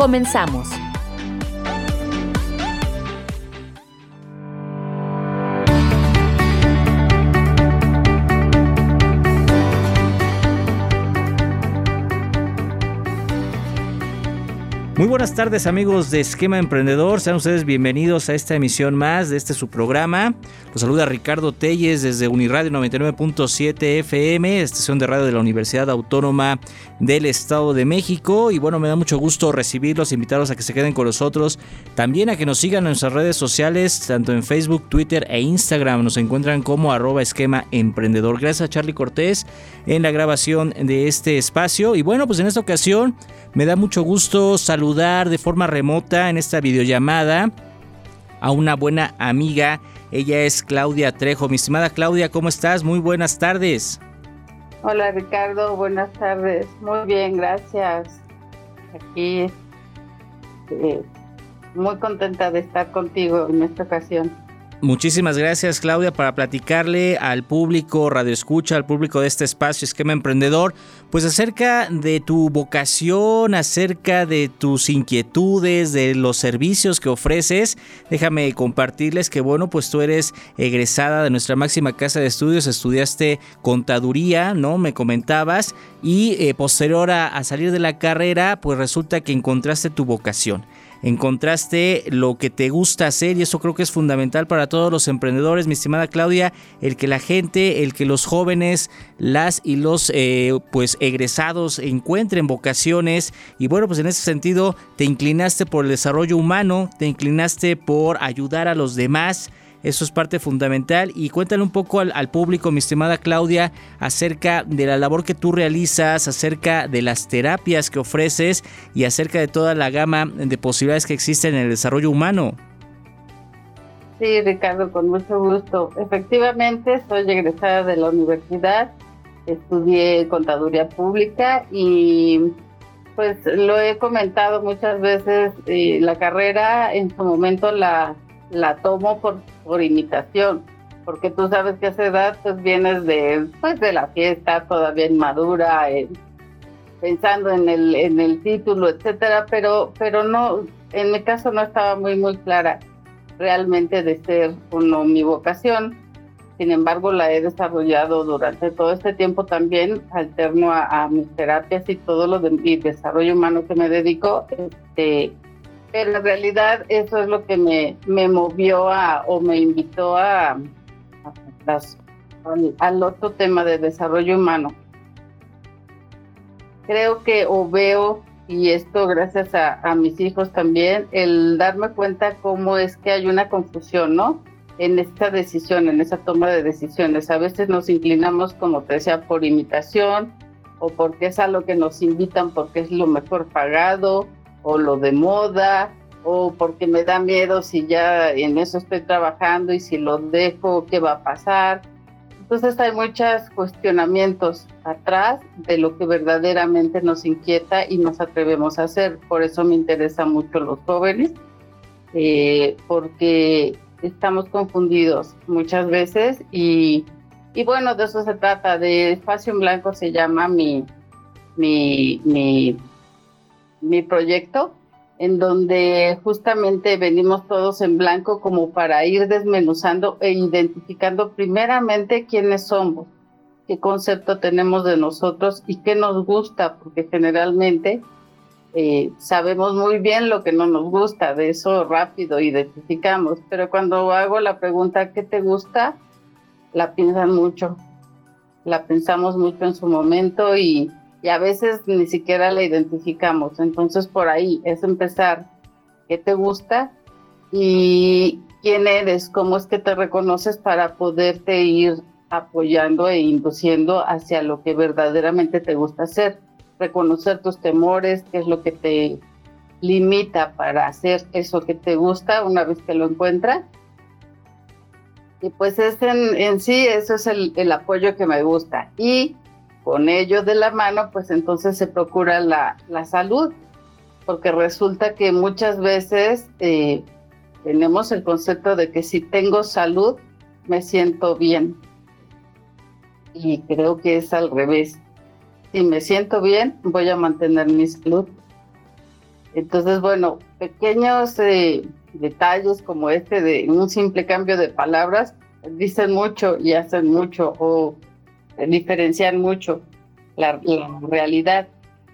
Comenzamos. Muy buenas tardes amigos de Esquema Emprendedor, sean ustedes bienvenidos a esta emisión más de este su programa. Los saluda Ricardo Telles desde Uniradio 99.7 FM, estación de radio de la Universidad Autónoma del Estado de México. Y bueno, me da mucho gusto recibirlos, invitarlos a que se queden con nosotros, también a que nos sigan en nuestras redes sociales, tanto en Facebook, Twitter e Instagram. Nos encuentran como arroba esquema emprendedor. Gracias a Charlie Cortés en la grabación de este espacio. Y bueno, pues en esta ocasión me da mucho gusto saludar de forma remota en esta videollamada a una buena amiga. Ella es Claudia Trejo. Mi estimada Claudia, ¿cómo estás? Muy buenas tardes. Hola Ricardo, buenas tardes. Muy bien, gracias. Aquí eh, muy contenta de estar contigo en esta ocasión. Muchísimas gracias Claudia para platicarle al público Radio Escucha, al público de este espacio Esquema Emprendedor, pues acerca de tu vocación, acerca de tus inquietudes, de los servicios que ofreces. Déjame compartirles que bueno, pues tú eres egresada de nuestra máxima casa de estudios, estudiaste contaduría, ¿no? Me comentabas y eh, posterior a salir de la carrera, pues resulta que encontraste tu vocación encontraste lo que te gusta hacer y eso creo que es fundamental para todos los emprendedores, mi estimada Claudia, el que la gente, el que los jóvenes, las y los eh, pues egresados encuentren vocaciones y bueno, pues en ese sentido te inclinaste por el desarrollo humano, te inclinaste por ayudar a los demás eso es parte fundamental. Y cuéntale un poco al, público, mi estimada Claudia, acerca de la labor que tú realizas, acerca de las terapias que ofreces y acerca de toda la gama de posibilidades que existen en el desarrollo humano. Sí, Ricardo, con mucho gusto. Efectivamente, soy egresada de la universidad, estudié contaduría pública y pues lo he comentado muchas veces, eh, la carrera en su momento la la tomo por, por imitación, porque tú sabes que a esa edad pues vienes de, pues, de la fiesta todavía inmadura, pensando en el, en el título, etcétera, pero, pero no, en mi caso no estaba muy, muy clara realmente de ser uno mi vocación. Sin embargo, la he desarrollado durante todo este tiempo también, alterno a, mis terapias y todo lo de mi desarrollo humano que me dedico. Este, pero en realidad eso es lo que me, me movió a, o me invitó a, al, otro tema de desarrollo humano. Creo que o veo, y esto gracias a, a mis hijos también, el darme cuenta cómo es que hay una confusión, ¿no? En esta decisión, en esa toma de decisiones. A veces nos inclinamos, como te decía, por imitación o porque es a lo que nos invitan porque es lo mejor pagado o lo de moda o porque me da miedo si ya en eso estoy trabajando y si lo dejo, ¿qué va a pasar? Entonces hay muchos cuestionamientos atrás de lo que verdaderamente nos inquieta y nos atrevemos a hacer. Por eso me interesa mucho los jóvenes, eh, porque estamos confundidos muchas veces y, y, bueno, de eso se trata. De Espacio en Blanco se llama mi, mi, mi mi proyecto, en donde justamente venimos todos en blanco como para ir desmenuzando e identificando primeramente quiénes somos, qué concepto tenemos de nosotros y qué nos gusta, porque generalmente eh, sabemos muy bien lo que no nos gusta, de eso rápido identificamos, pero cuando hago la pregunta ¿qué te gusta? La piensan mucho, la pensamos mucho en su momento y y a veces ni siquiera la identificamos. Entonces por ahí es empezar qué te gusta y quién eres, cómo es que te reconoces para poderte ir apoyando e induciendo hacia lo que verdaderamente te gusta hacer. Reconocer tus temores, qué es lo que te limita para hacer eso que te gusta una vez que lo encuentra. Y pues es en, sí, eso es el, apoyo que me gusta. Y con ello de la mano, pues entonces se procura la, salud, porque resulta que muchas veces eh, tenemos el concepto de que si tengo salud, me siento bien. Y creo que es al revés. Si me siento bien, voy a mantener mi salud. Entonces, bueno, pequeños eh, detalles como este de un simple cambio de palabras dicen mucho y hacen mucho o diferencian mucho la, realidad.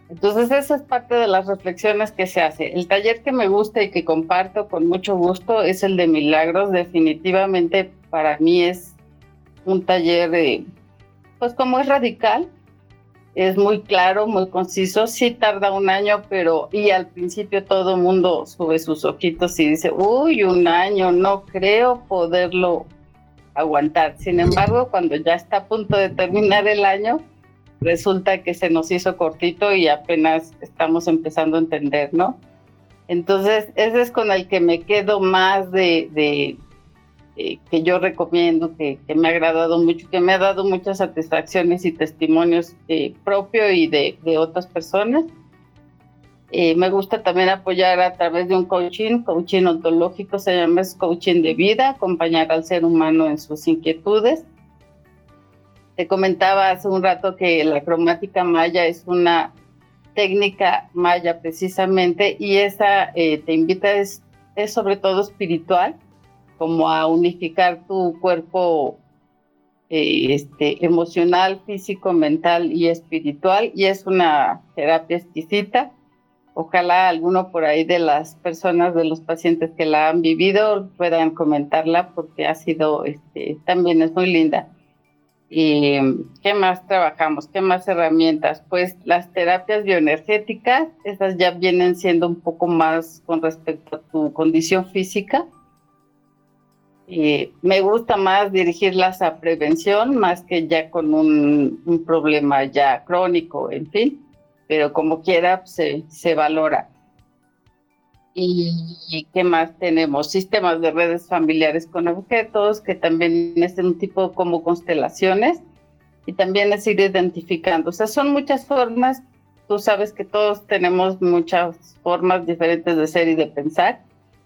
Entonces, esa es parte de las reflexiones que se hace. El taller que me gusta y que comparto con mucho gusto es el de milagros. Definitivamente para mí es un taller, de, pues como es radical, es muy claro, muy conciso, sí tarda un año, pero y al principio todo mundo sube sus ojitos y dice, uy, un año, no creo poderlo aguantar. Sin embargo, cuando ya está a punto de terminar el año, resulta que se nos hizo cortito y apenas estamos empezando a entender, ¿no? Entonces, ese es con el que me quedo más de, eh, que yo recomiendo, que, me ha agradado mucho, que me ha dado muchas satisfacciones y testimonios eh, propio y de, otras personas. Eh, me gusta también apoyar a través de un coaching, coaching ontológico, se llama es coaching de vida, acompañar al ser humano en sus inquietudes te comentaba hace un rato que la cromática maya es una técnica maya precisamente y esa eh, te invita es, es sobre todo espiritual, como a unificar tu cuerpo eh, este, emocional, físico, mental y espiritual y es una terapia exquisita. Ojalá alguno por ahí de las personas, de los pacientes que la han vivido puedan comentarla porque ha sido, este, también es muy linda. ¿Y qué más trabajamos? ¿Qué más herramientas? Pues las terapias bioenergéticas, esas ya vienen siendo un poco más con respecto a tu condición física. Y me gusta más dirigirlas a prevención más que ya con un, un problema ya crónico, en fin, pero como quiera se, se valora. ¿Y qué más tenemos? Sistemas de redes familiares con objetos, que también es un tipo como constelaciones, y también es ir identificando. O sea, son muchas formas. Tú sabes que todos tenemos muchas formas diferentes de ser y de pensar.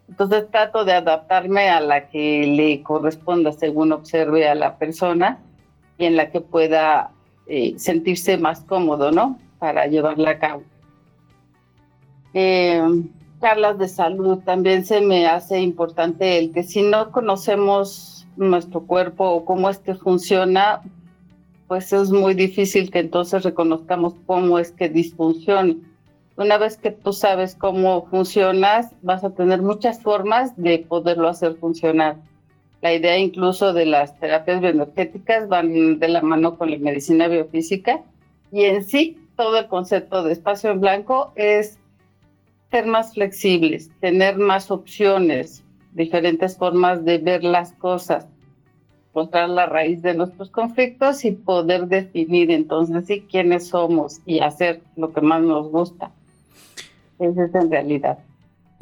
Entonces trato de adaptarme a la que le corresponda según observe a la persona y en la que pueda eh, sentirse más cómodo, ¿no? Para llevarla a cabo. Eh, charlas de salud también se me hace importante el que si no conocemos nuestro cuerpo o cómo es que funciona, pues es muy difícil que entonces reconozcamos cómo es que disfunciona. Una vez que tú sabes cómo funcionas, vas a tener muchas formas de poderlo hacer funcionar. La idea incluso de las terapias bioenergéticas van de la mano con la medicina biofísica y en sí todo el concepto de espacio en blanco es ser más flexibles, tener más opciones, diferentes formas de ver las cosas, encontrar la raíz de nuestros conflictos y poder definir entonces sí quiénes somos y hacer lo que más nos gusta. Esa es en realidad.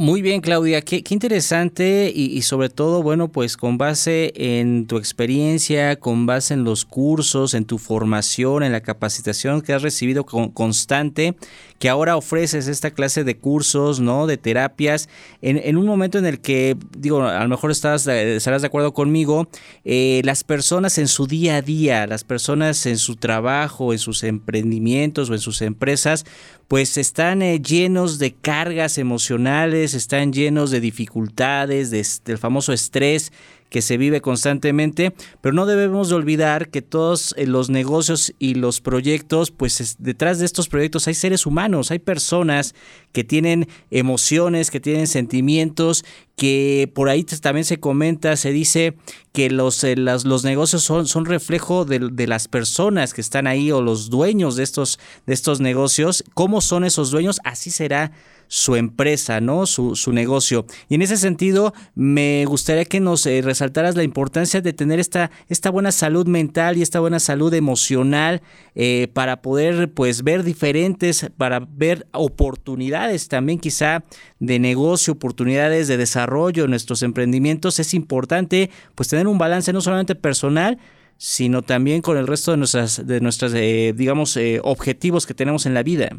Muy bien, Claudia, qué, interesante y, sobre todo, bueno, pues con base en tu experiencia, con base en los cursos, en tu formación, en la capacitación que has recibido constante, que ahora ofreces esta clase de cursos, ¿no? De terapias, en, un momento en el que, digo, a lo mejor estás, estarás de acuerdo conmigo, eh, las personas en su día a día, las personas en su trabajo, en sus emprendimientos o en sus empresas, pues están eh, llenos de cargas emocionales, están llenos de dificultades, del famoso estrés que se vive constantemente, pero no debemos de olvidar que todos eh, los negocios y los proyectos, pues detrás de estos proyectos hay seres humanos, hay personas que tienen emociones, que tienen sentimientos que por ahí también se comenta, se dice que los, eh, los negocios son, son reflejo de, de, las personas que están ahí o los dueños de estos, de estos negocios. ¿Cómo son esos dueños? Así será su empresa, ¿no? Su, su negocio. Y en ese sentido, me gustaría que nos eh, resaltaras la importancia de tener esta, esta buena salud mental y esta buena salud emocional eh, para poder, pues, ver diferentes, para ver oportunidades también quizá de negocio, oportunidades de desarrollo nuestros emprendimientos. Es importante, pues, tener un balance no solamente personal, sino también con el resto de nuestras, de nuestras eh, digamos, objetivos que tenemos en la vida.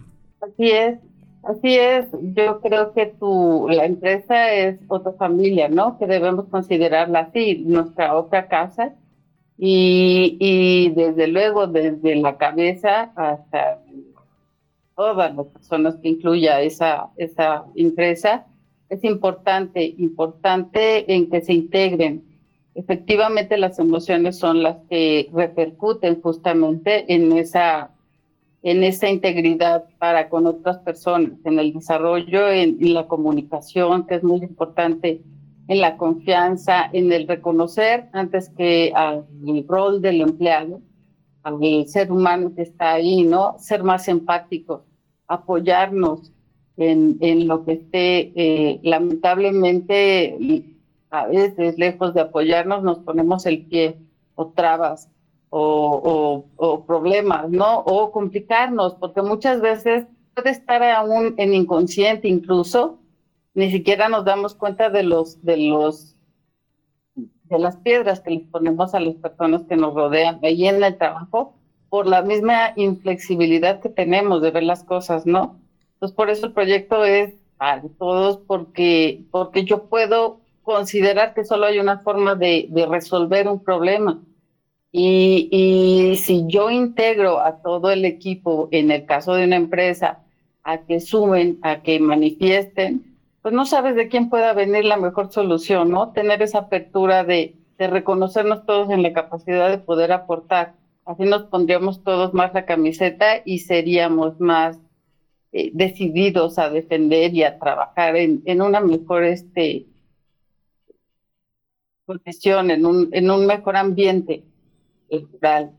Así es, Así es, yo creo que tu, la empresa es otra familia, ¿no? Que debemos considerarla así, nuestra otra casa. Y, y desde luego, desde la cabeza hasta todas las personas que incluya esa, esa empresa, es importante, importante en que se integren. Efectivamente, las emociones son las que repercuten justamente en esa en esa integridad para con otras personas, en el desarrollo, en, la comunicación, que es muy importante, en la confianza, en el reconocer antes que al rol del empleado, al ser humano que está ahí, ¿no? Ser más empáticos, apoyarnos en, en lo que esté, eh, lamentablemente, a veces lejos de apoyarnos, nos ponemos el pie o trabas o, problemas, ¿no? O complicarnos, porque muchas veces puede estar aún en inconsciente incluso, ni siquiera nos damos cuenta de los, de los, de las piedras que les ponemos a las personas que nos rodean ahí en el trabajo, por la misma inflexibilidad que tenemos de ver las cosas, ¿no? Entonces, por eso el proyecto es para todos, porque, porque yo puedo considerar que solo hay una forma de, de resolver un problema y, si yo integro a todo el equipo, en el caso de una empresa, a que sumen, a que manifiesten, pues no sabes de quién pueda venir la mejor solución, ¿no? Tener esa apertura de, reconocernos todos en la capacidad de poder aportar. Así nos pondríamos todos más la camiseta y seríamos más eh, decididos a defender y a trabajar en, en una mejor este, condición, en un, en un mejor ambiente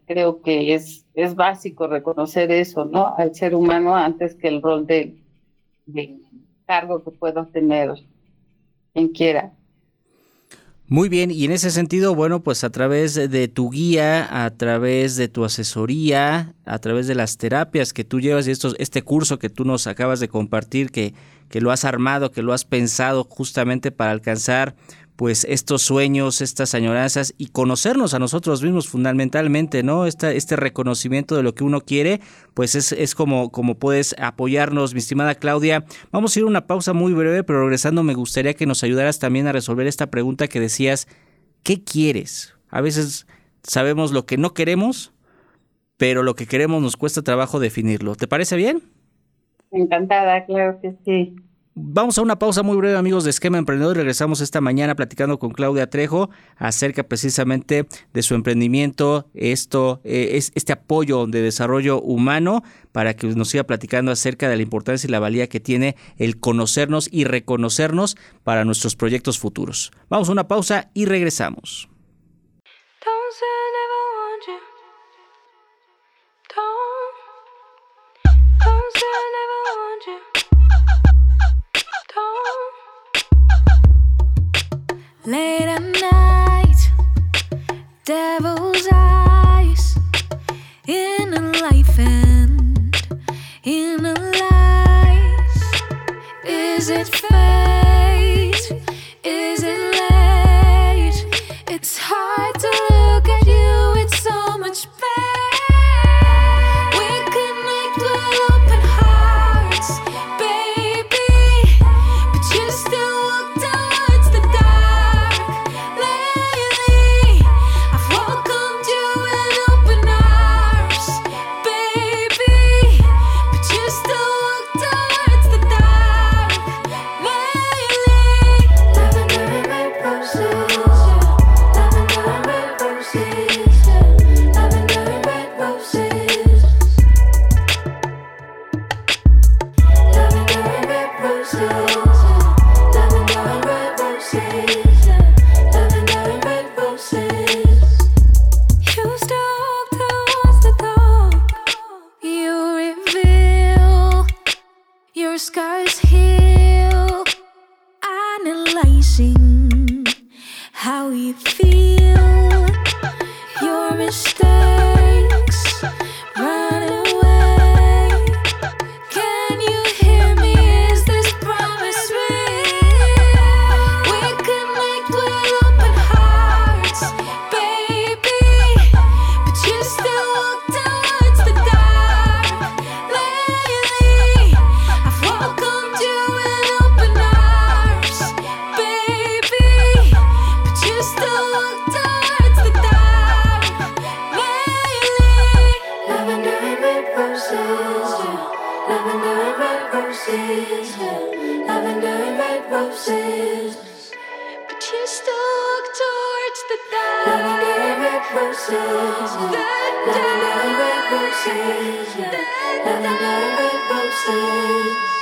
Creo que es, es básico reconocer eso, ¿no? Al ser humano antes que el rol de, cargo que pueda tener quien quiera. Muy bien, y en ese sentido, bueno, pues a través de tu guía, a través de tu asesoría, a través de las terapias que tú llevas y estos, este curso que tú nos acabas de compartir, que, que lo has armado, que lo has pensado justamente para alcanzar pues estos sueños, estas añoranzas y conocernos a nosotros mismos fundamentalmente, ¿no? Esta, este reconocimiento de lo que uno quiere, pues es, es como, como puedes apoyarnos, mi estimada Claudia. Vamos a ir a una pausa muy breve, pero regresando me gustaría que nos ayudaras también a resolver esta pregunta que decías, ¿qué quieres? A veces sabemos lo que no queremos, pero lo que queremos nos cuesta trabajo definirlo. ¿Te parece bien? Encantada, claro que sí. Vamos a una pausa muy breve, amigos de Esquema Emprendedor. Regresamos esta mañana platicando con Claudia Trejo acerca precisamente de su emprendimiento, esto eh, es este apoyo de desarrollo humano para que nos siga platicando acerca de la importancia y la valía que tiene el conocernos y reconocernos para nuestros proyectos futuros. Vamos a una pausa y regresamos. Late at night, devil's eyes to roses, but you still towards the dark. Loving day red roses, loving day red roses, loving day red roses.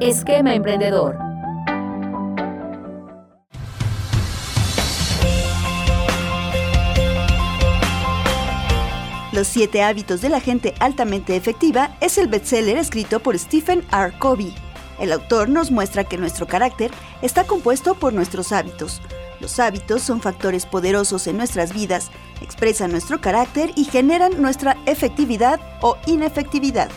Esquema Emprendedor. Los siete hábitos de la gente altamente efectiva es el bestseller escrito por Stephen R. Covey. El autor nos muestra que nuestro carácter está compuesto por nuestros hábitos. Los hábitos son factores poderosos en nuestras vidas, expresan nuestro carácter y generan nuestra efectividad o inefectividad.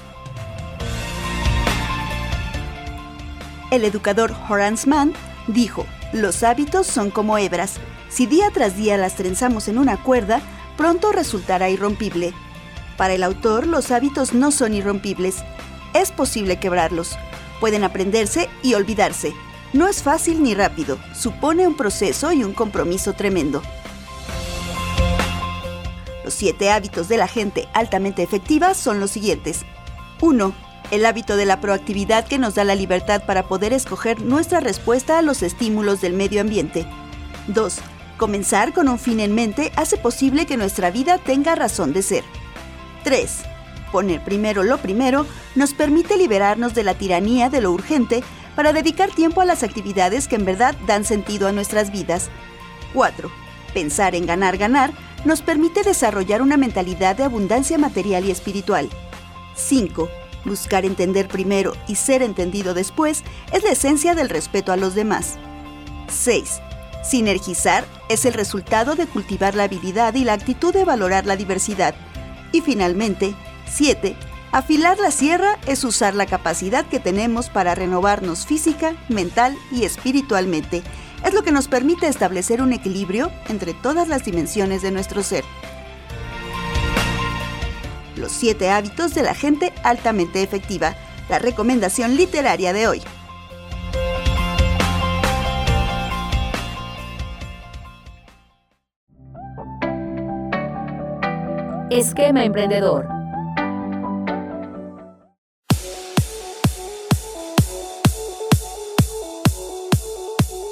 El educador Horace Mann dijo, los hábitos son como hebras. Si día tras día las trenzamos en una cuerda, pronto resultará irrompible. Para el autor, los hábitos no son irrompibles. Es posible quebrarlos. Pueden aprenderse y olvidarse. No es fácil ni rápido. Supone un proceso y un compromiso tremendo. Los siete hábitos de la gente altamente efectiva son los siguientes. 1 el hábito de la proactividad que nos da la libertad para poder escoger nuestra respuesta a los estímulos del medio ambiente. 2. Comenzar con un fin en mente hace posible que nuestra vida tenga razón de ser. 3. Poner primero lo primero nos permite liberarnos de la tiranía de lo urgente para dedicar tiempo a las actividades que en verdad dan sentido a nuestras vidas. 4. Pensar en ganar, ganar nos permite desarrollar una mentalidad de abundancia material y espiritual. 5. Buscar entender primero y ser entendido después es la esencia del respeto a los demás. 6. Sinergizar es el resultado de cultivar la habilidad y la actitud de valorar la diversidad. Y finalmente, 7. Afilar la sierra es usar la capacidad que tenemos para renovarnos física, mental y espiritualmente. Es lo que nos permite establecer un equilibrio entre todas las dimensiones de nuestro ser. Los siete hábitos de la gente altamente efectiva, la recomendación literaria de hoy. Esquema Emprendedor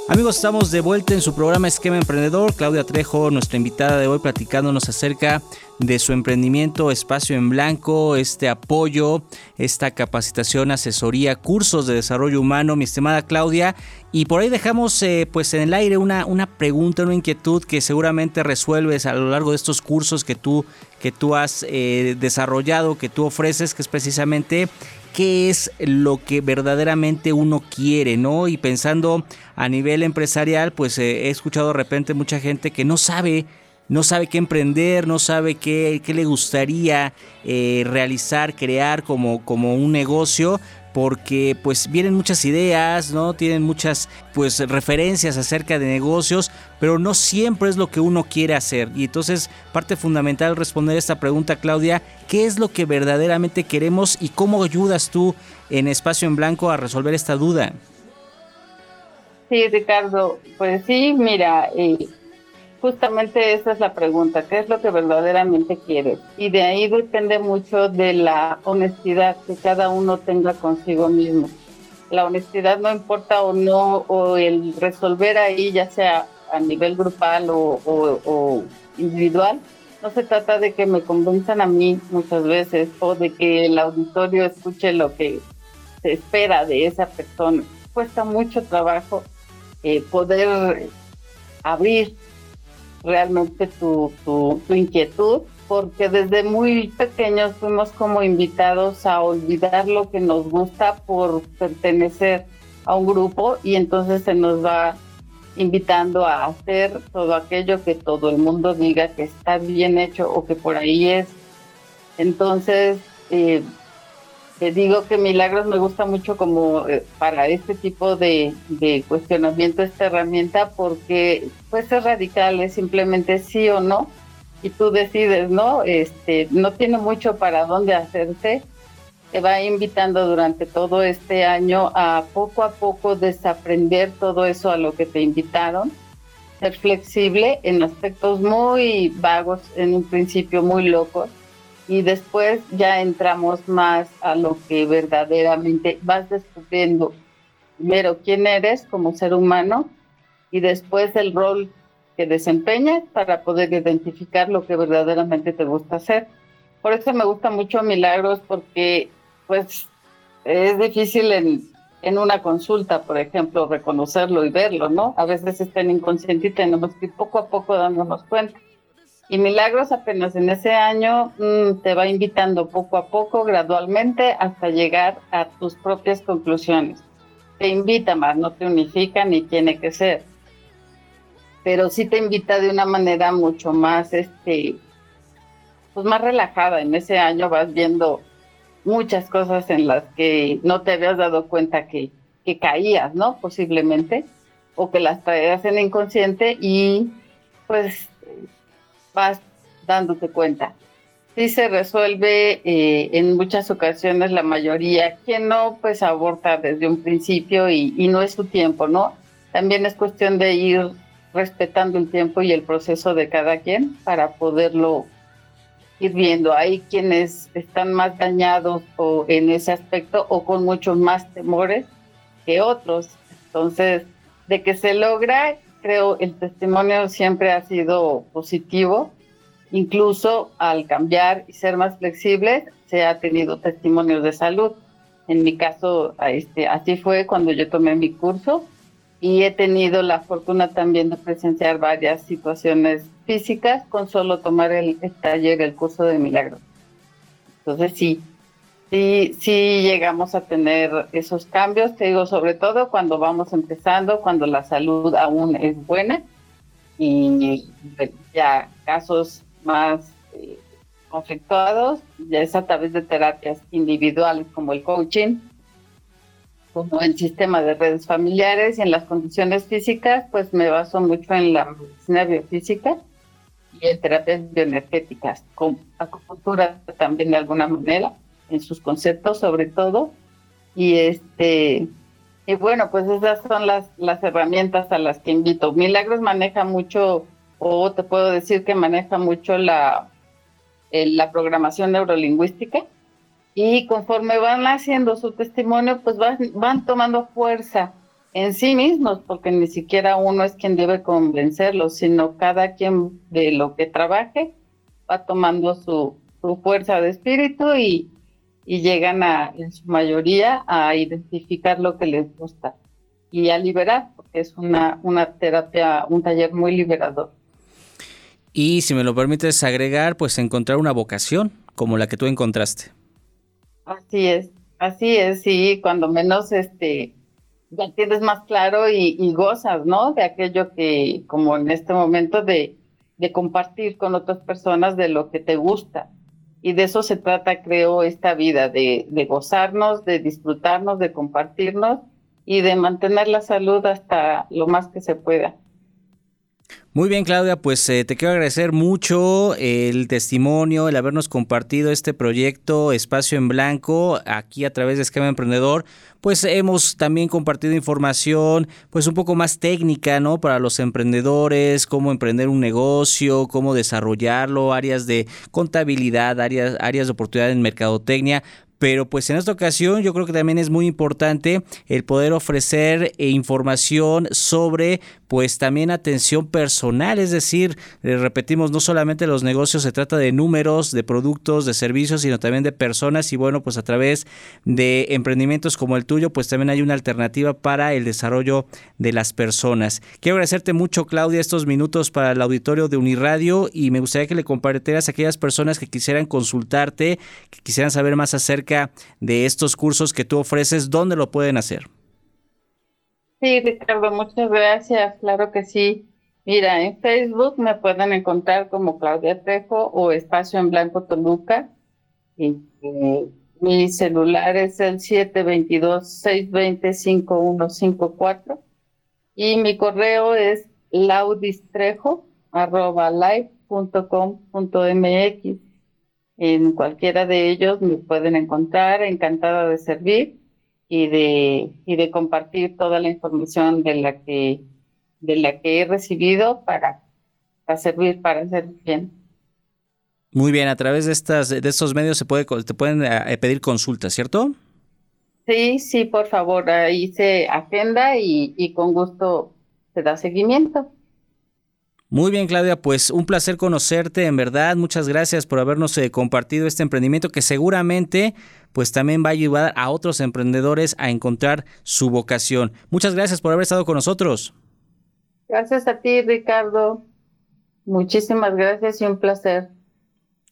Amigos, estamos de vuelta en su programa Esquema Emprendedor. Claudia Trejo, nuestra invitada de hoy, platicándonos acerca de su emprendimiento Espacio en Blanco, este apoyo, esta capacitación, asesoría, cursos de desarrollo humano, mi estimada Claudia. Y por ahí dejamos eh, pues en el aire una, una pregunta, una inquietud que seguramente resuelves a lo largo de estos cursos que tú, que tú has eh, desarrollado, que tú ofreces, que es precisamente qué es lo que verdaderamente uno quiere, ¿no? Y pensando a nivel empresarial, pues eh, he escuchado de repente mucha gente que no sabe, no sabe qué emprender, no sabe qué, qué le gustaría eh, realizar, crear como, como un negocio, porque pues vienen muchas ideas, ¿no? Tienen muchas pues referencias acerca de negocios, pero no siempre es lo que uno quiere hacer. Y entonces parte fundamental responder esta pregunta, Claudia, ¿qué es lo que verdaderamente queremos y cómo ayudas tú en Espacio en Blanco a resolver esta duda? Sí, Ricardo, pues sí, mira, eh, Justamente esa es la pregunta, ¿qué es lo que verdaderamente quieres? Y de ahí depende mucho de la honestidad que cada uno tenga consigo mismo. La honestidad no importa o no, o el resolver ahí, ya sea a nivel grupal o, individual, no se trata de que me convenzan a mí muchas veces o de que el auditorio escuche lo que se espera de esa persona. Cuesta mucho trabajo eh, poder abrir realmente tu, tu, inquietud, porque desde muy pequeños fuimos como invitados a olvidar lo que nos gusta por pertenecer a un grupo y entonces se nos va invitando a hacer todo aquello que todo el mundo diga que está bien hecho o que por ahí es. Entonces, eh, te digo que Milagros me gusta mucho como eh, para este tipo de, cuestionamiento esta herramienta porque puede ser radical, es simplemente sí o no y tú decides, ¿no? Este, no tiene mucho para dónde hacerse. Te va invitando durante todo este año a poco a poco desaprender todo eso a lo que te invitaron, ser flexible en aspectos muy vagos, en un principio muy locos, y después ya entramos más a lo que verdaderamente vas descubriendo primero quién eres como ser humano y después el rol que desempeñas para poder identificar lo que verdaderamente te gusta hacer. Por eso me gusta mucho Milagros porque pues es difícil en, en una consulta, por ejemplo, reconocerlo y verlo, ¿no? A veces está en inconsciente y tenemos que ir poco a poco dándonos cuenta. Y Milagros apenas en ese año mm, te va invitando poco a poco, gradualmente, hasta llegar a tus propias conclusiones. Te invita más, no te unifica ni tiene que ser. Pero sí te invita de una manera mucho más, este, pues más relajada. En ese año vas viendo muchas cosas en las que no te habías dado cuenta que, que caías, ¿no? Posiblemente, o que las traías en inconsciente y pues vas dándote cuenta. Sí se resuelve eh, en muchas ocasiones la mayoría, quien no, pues aborta desde un principio y, y no es su tiempo, ¿no? También es cuestión de ir respetando el tiempo y el proceso de cada quien para poderlo ir viendo. Hay quienes están más dañados o en ese aspecto o con muchos más temores que otros. Entonces, de que se logra, creo el testimonio siempre ha sido positivo. Incluso al cambiar y ser más flexible, se ha tenido testimonios de salud. En mi caso, este, así fue cuando yo tomé mi curso y he tenido la fortuna también de presenciar varias situaciones físicas con solo tomar el, el taller, el curso de milagros. Entonces sí, sí, sí llegamos a tener esos cambios, te digo, sobre todo cuando vamos empezando, cuando la salud aún es buena y ya casos más eh, conflictuados, ya es a través de terapias individuales como el coaching, como el sistema de redes familiares y en las condiciones físicas, pues me baso mucho en la medicina biofísica y en terapias bioenergéticas, con acupuntura también de alguna manera en sus conceptos sobre todo. Y este y bueno, pues esas son las, las herramientas a las que invito. Milagros maneja mucho, o te puedo decir que maneja mucho la, la programación neurolingüística. Y conforme van haciendo su testimonio, pues van, van tomando fuerza en sí mismos, porque ni siquiera uno es quien debe convencerlos, sino cada quien de lo que trabaje va tomando su, su fuerza de espíritu y, y llegan a, en su mayoría a identificar lo que les gusta y a liberar, porque es una, una terapia, un taller muy liberador. Y si me lo permites agregar, pues encontrar una vocación como la que tú encontraste. Así es, así es, sí, cuando menos este ya tienes más claro y, y gozas, ¿no? De aquello que, como en este momento, de, de compartir con otras personas de lo que te gusta y de eso se trata, creo, esta vida, de, de, gozarnos, de disfrutarnos, de compartirnos y de mantener la salud hasta lo más que se pueda. Muy bien, Claudia, pues eh, te quiero agradecer mucho el testimonio, el habernos compartido este proyecto Espacio en Blanco aquí a través de Esquema Emprendedor. Pues hemos también compartido información, pues un poco más técnica, ¿no? Para los emprendedores, cómo emprender un negocio, cómo desarrollarlo, áreas de contabilidad, áreas, áreas de oportunidad en mercadotecnia pero pues en esta ocasión yo creo que también es muy importante el poder ofrecer eh, información sobre pues también atención personal, es decir, repetimos, no solamente los negocios, se trata de números, de productos, de servicios, sino también de personas. Y bueno, pues a través de emprendimientos como el tuyo, pues también hay una alternativa para el desarrollo de las personas. Quiero agradecerte mucho, Claudia, estos minutos para el auditorio de Uniradio. Y me gustaría que le compartieras a aquellas personas que quisieran consultarte, que quisieran saber más acerca de estos cursos que tú ofreces, ¿dónde lo pueden hacer? Sí, Ricardo, muchas gracias. Claro que sí. Mira, en Facebook me pueden encontrar como Claudia Trejo o Espacio en Blanco Toluca. Eh, mi celular es el 722-620-5154 y mi correo es laudistrejo.live.com.mx. En cualquiera de ellos me pueden encontrar, encantada de servir y de, y de compartir toda la información de la que, de la que he recibido para, para servir, para hacer bien. Muy bien, a través de estas de estos medios se puede te pueden eh, pedir consultas, ¿cierto? Sí, sí, por favor, ahí se agenda y, y con gusto se da seguimiento. Muy bien, Claudia, pues un placer conocerte, en verdad. Muchas gracias por habernos eh, compartido este emprendimiento que seguramente pues también va a ayudar a otros emprendedores a encontrar su vocación. Muchas gracias por haber estado con nosotros. Gracias a ti, Ricardo. Muchísimas gracias y un placer.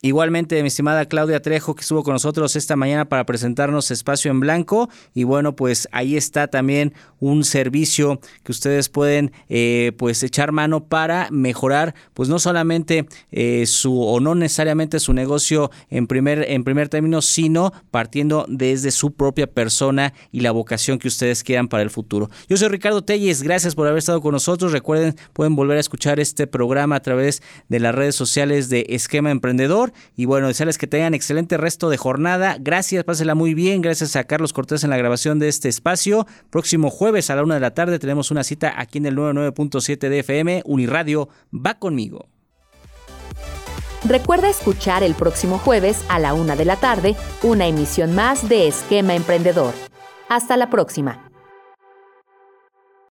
Igualmente, mi estimada Claudia Trejo, que estuvo con nosotros esta mañana para presentarnos Espacio en Blanco. Y bueno, pues ahí está también un servicio que ustedes pueden eh, pues echar mano para mejorar, pues no solamente eh, su o no necesariamente su negocio en primer, en primer término, sino partiendo desde su propia persona y la vocación que ustedes quieran para el futuro. Yo soy Ricardo Telles, gracias por haber estado con nosotros. Recuerden, pueden volver a escuchar este programa a través de las redes sociales de Esquema Emprendedor y bueno, desearles que tengan excelente resto de jornada. Gracias, pásela muy bien. Gracias a Carlos Cortés en la grabación de este espacio. Próximo jueves a la una de la tarde tenemos una cita aquí en el 99.7 de FM. Uniradio va conmigo. Recuerda escuchar el próximo jueves a la una de la tarde una emisión más de Esquema Emprendedor. Hasta la próxima.